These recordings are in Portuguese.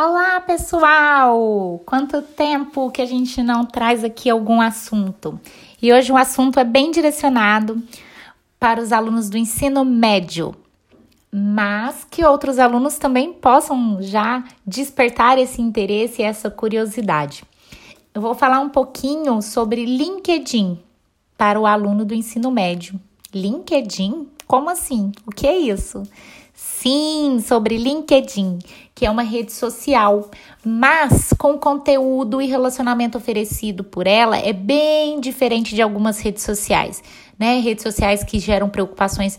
Olá, pessoal! Quanto tempo que a gente não traz aqui algum assunto? E hoje o assunto é bem direcionado para os alunos do ensino médio, mas que outros alunos também possam já despertar esse interesse e essa curiosidade. Eu vou falar um pouquinho sobre LinkedIn para o aluno do ensino médio. LinkedIn? Como assim? O que é isso? Sim, sobre LinkedIn, que é uma rede social, mas com conteúdo e relacionamento oferecido por ela é bem diferente de algumas redes sociais, né? Redes sociais que geram preocupações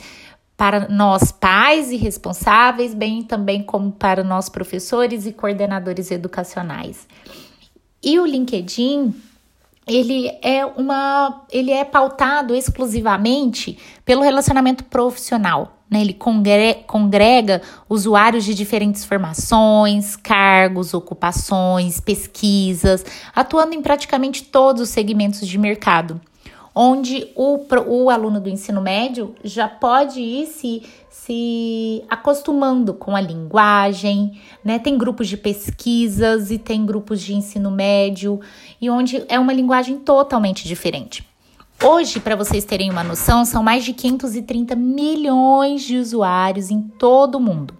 para nós pais e responsáveis, bem também como para nós professores e coordenadores educacionais. E o LinkedIn ele é uma ele é pautado exclusivamente pelo relacionamento profissional né? Ele congrega, usuários de diferentes formações, cargos, ocupações, pesquisas, atuando em praticamente todos os segmentos de mercado, onde o, o aluno do ensino médio já pode ir se, se acostumando com a linguagem, né? Tem grupos de pesquisas e tem grupos de ensino médio, e onde é uma linguagem totalmente diferente. Hoje, para vocês terem uma noção, são mais de 530 milhões de usuários em todo o mundo.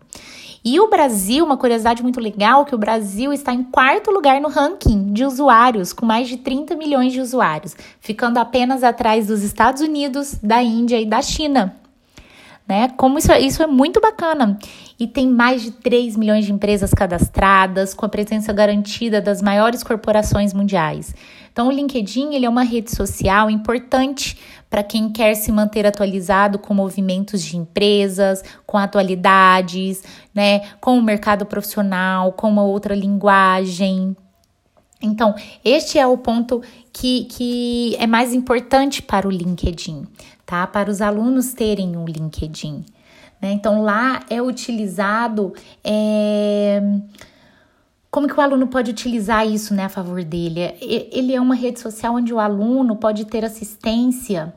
E o Brasil, uma curiosidade muito legal, que o Brasil está em quarto lugar no ranking de usuários, com mais de 30 milhões de usuários, ficando apenas atrás dos Estados Unidos, da Índia e da China. Né? Como isso, é, isso é muito bacana. E tem mais de 3 milhões de empresas cadastradas, com a presença garantida das maiores corporações mundiais. Então, o LinkedIn ele é uma rede social importante para quem quer se manter atualizado com movimentos de empresas, com atualidades, né, com o mercado profissional, com uma outra linguagem. Então, este é o ponto que, que é mais importante para o LinkedIn, tá? Para os alunos terem um LinkedIn. Né? Então, lá é utilizado. É como que o aluno pode utilizar isso né, a favor dele? Ele é uma rede social onde o aluno pode ter assistência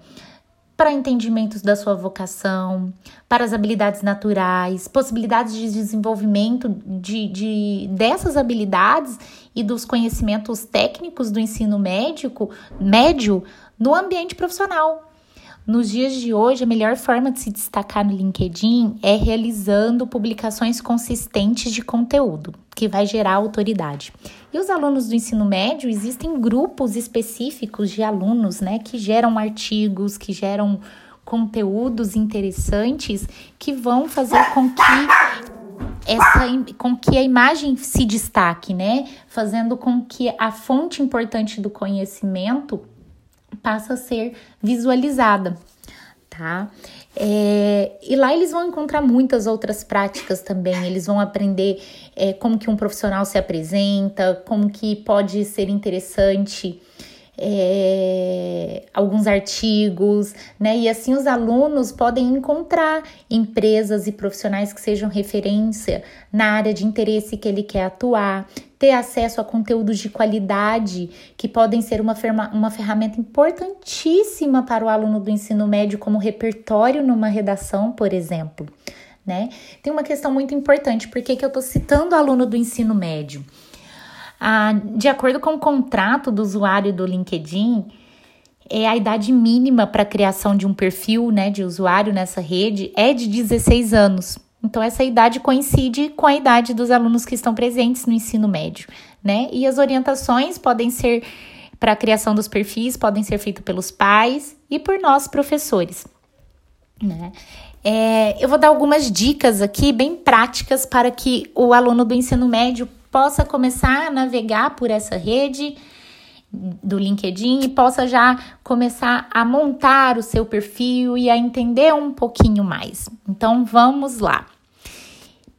para entendimentos da sua vocação, para as habilidades naturais, possibilidades de desenvolvimento de, de dessas habilidades e dos conhecimentos técnicos do ensino médico, médio no ambiente profissional. Nos dias de hoje, a melhor forma de se destacar no LinkedIn é realizando publicações consistentes de conteúdo, que vai gerar autoridade. E os alunos do ensino médio, existem grupos específicos de alunos, né, que geram artigos, que geram conteúdos interessantes que vão fazer com que essa com que a imagem se destaque, né? Fazendo com que a fonte importante do conhecimento passa a ser visualizada, tá? É, e lá eles vão encontrar muitas outras práticas também. Eles vão aprender é, como que um profissional se apresenta, como que pode ser interessante é, alguns artigos, né? E assim os alunos podem encontrar empresas e profissionais que sejam referência na área de interesse que ele quer atuar, ter acesso a conteúdos de qualidade que podem ser uma, uma ferramenta importantíssima para o aluno do ensino médio, como repertório numa redação, por exemplo. Né? Tem uma questão muito importante, por que, que eu estou citando aluno do ensino médio? Ah, de acordo com o contrato do usuário do LinkedIn, é a idade mínima para a criação de um perfil né, de usuário nessa rede é de 16 anos. Então, essa idade coincide com a idade dos alunos que estão presentes no ensino médio, né? E as orientações podem ser para a criação dos perfis, podem ser feitas pelos pais e por nós, professores, né? É, eu vou dar algumas dicas aqui bem práticas para que o aluno do ensino médio possa começar a navegar por essa rede do LinkedIn e possa já começar a montar o seu perfil e a entender um pouquinho mais. Então vamos lá.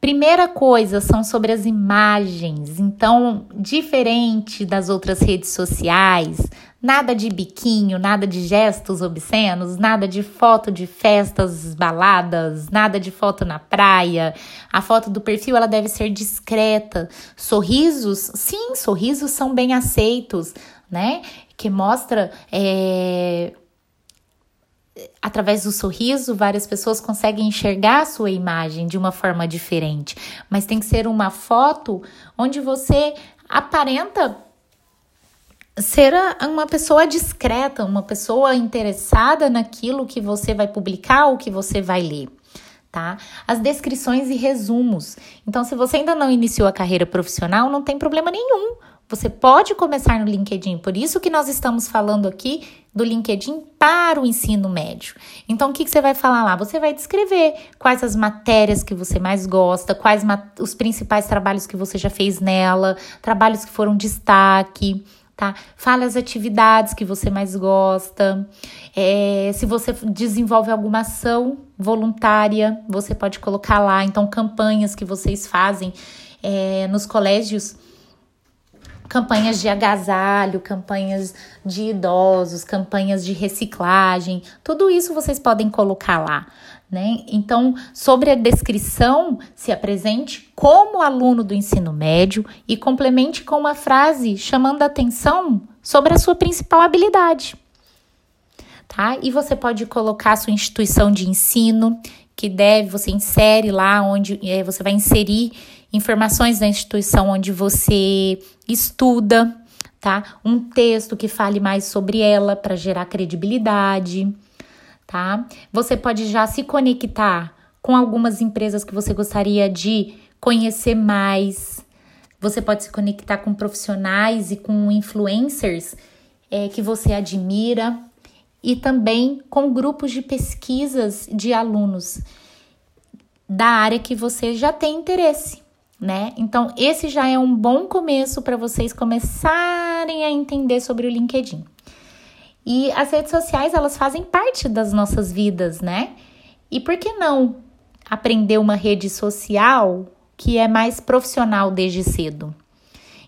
Primeira coisa são sobre as imagens. Então, diferente das outras redes sociais, Nada de biquinho, nada de gestos obscenos, nada de foto de festas, baladas, nada de foto na praia. A foto do perfil ela deve ser discreta. Sorrisos, sim, sorrisos são bem aceitos, né? Que mostra é, através do sorriso, várias pessoas conseguem enxergar a sua imagem de uma forma diferente, mas tem que ser uma foto onde você aparenta ser uma pessoa discreta, uma pessoa interessada naquilo que você vai publicar ou que você vai ler. Tá? As descrições e resumos. Então, se você ainda não iniciou a carreira profissional, não tem problema nenhum. Você pode começar no LinkedIn. Por isso que nós estamos falando aqui do LinkedIn para o ensino médio. Então, o que, que você vai falar lá? Você vai descrever quais as matérias que você mais gosta, quais os principais trabalhos que você já fez nela, trabalhos que foram destaque, tá? Fale as atividades que você mais gosta. É, se você desenvolve alguma ação voluntária, você pode colocar lá. Então, campanhas que vocês fazem é, nos colégios campanhas de agasalho, campanhas de idosos, campanhas de reciclagem, tudo isso vocês podem colocar lá. Né? Então, sobre a descrição, se apresente como aluno do ensino médio e complemente com uma frase chamando a atenção sobre a sua principal habilidade. Tá? E você pode colocar a sua instituição de ensino, que deve, você insere lá onde é, você vai inserir informações da instituição onde você estuda, tá? Um texto que fale mais sobre ela para gerar credibilidade, tá? Você pode já se conectar com algumas empresas que você gostaria de conhecer mais. Você pode se conectar com profissionais e com influencers é, que você admira e também com grupos de pesquisas de alunos da área que você já tem interesse né? Então, esse já é um bom começo para vocês começarem a entender sobre o LinkedIn. E as redes sociais, elas fazem parte das nossas vidas, né? E por que não aprender uma rede social que é mais profissional desde cedo?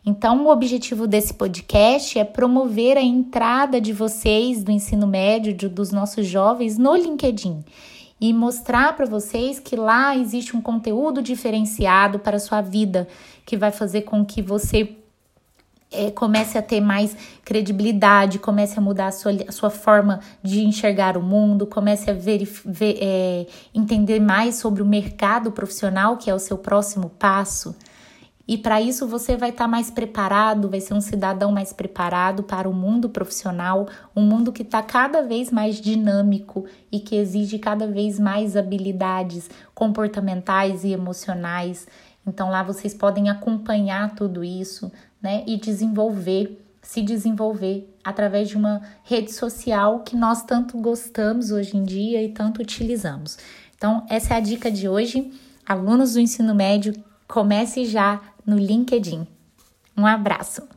Então, o objetivo desse podcast é promover a entrada de vocês do ensino médio, de, dos nossos jovens, no LinkedIn e mostrar para vocês que lá existe um conteúdo diferenciado para a sua vida, que vai fazer com que você é, comece a ter mais credibilidade, comece a mudar a sua, a sua forma de enxergar o mundo, comece a ver, ver é, entender mais sobre o mercado profissional, que é o seu próximo passo. E para isso você vai estar tá mais preparado, vai ser um cidadão mais preparado para o mundo profissional, um mundo que está cada vez mais dinâmico e que exige cada vez mais habilidades comportamentais e emocionais. Então lá vocês podem acompanhar tudo isso, né, e desenvolver, se desenvolver através de uma rede social que nós tanto gostamos hoje em dia e tanto utilizamos. Então essa é a dica de hoje. Alunos do ensino médio, comece já no LinkedIn. Um abraço!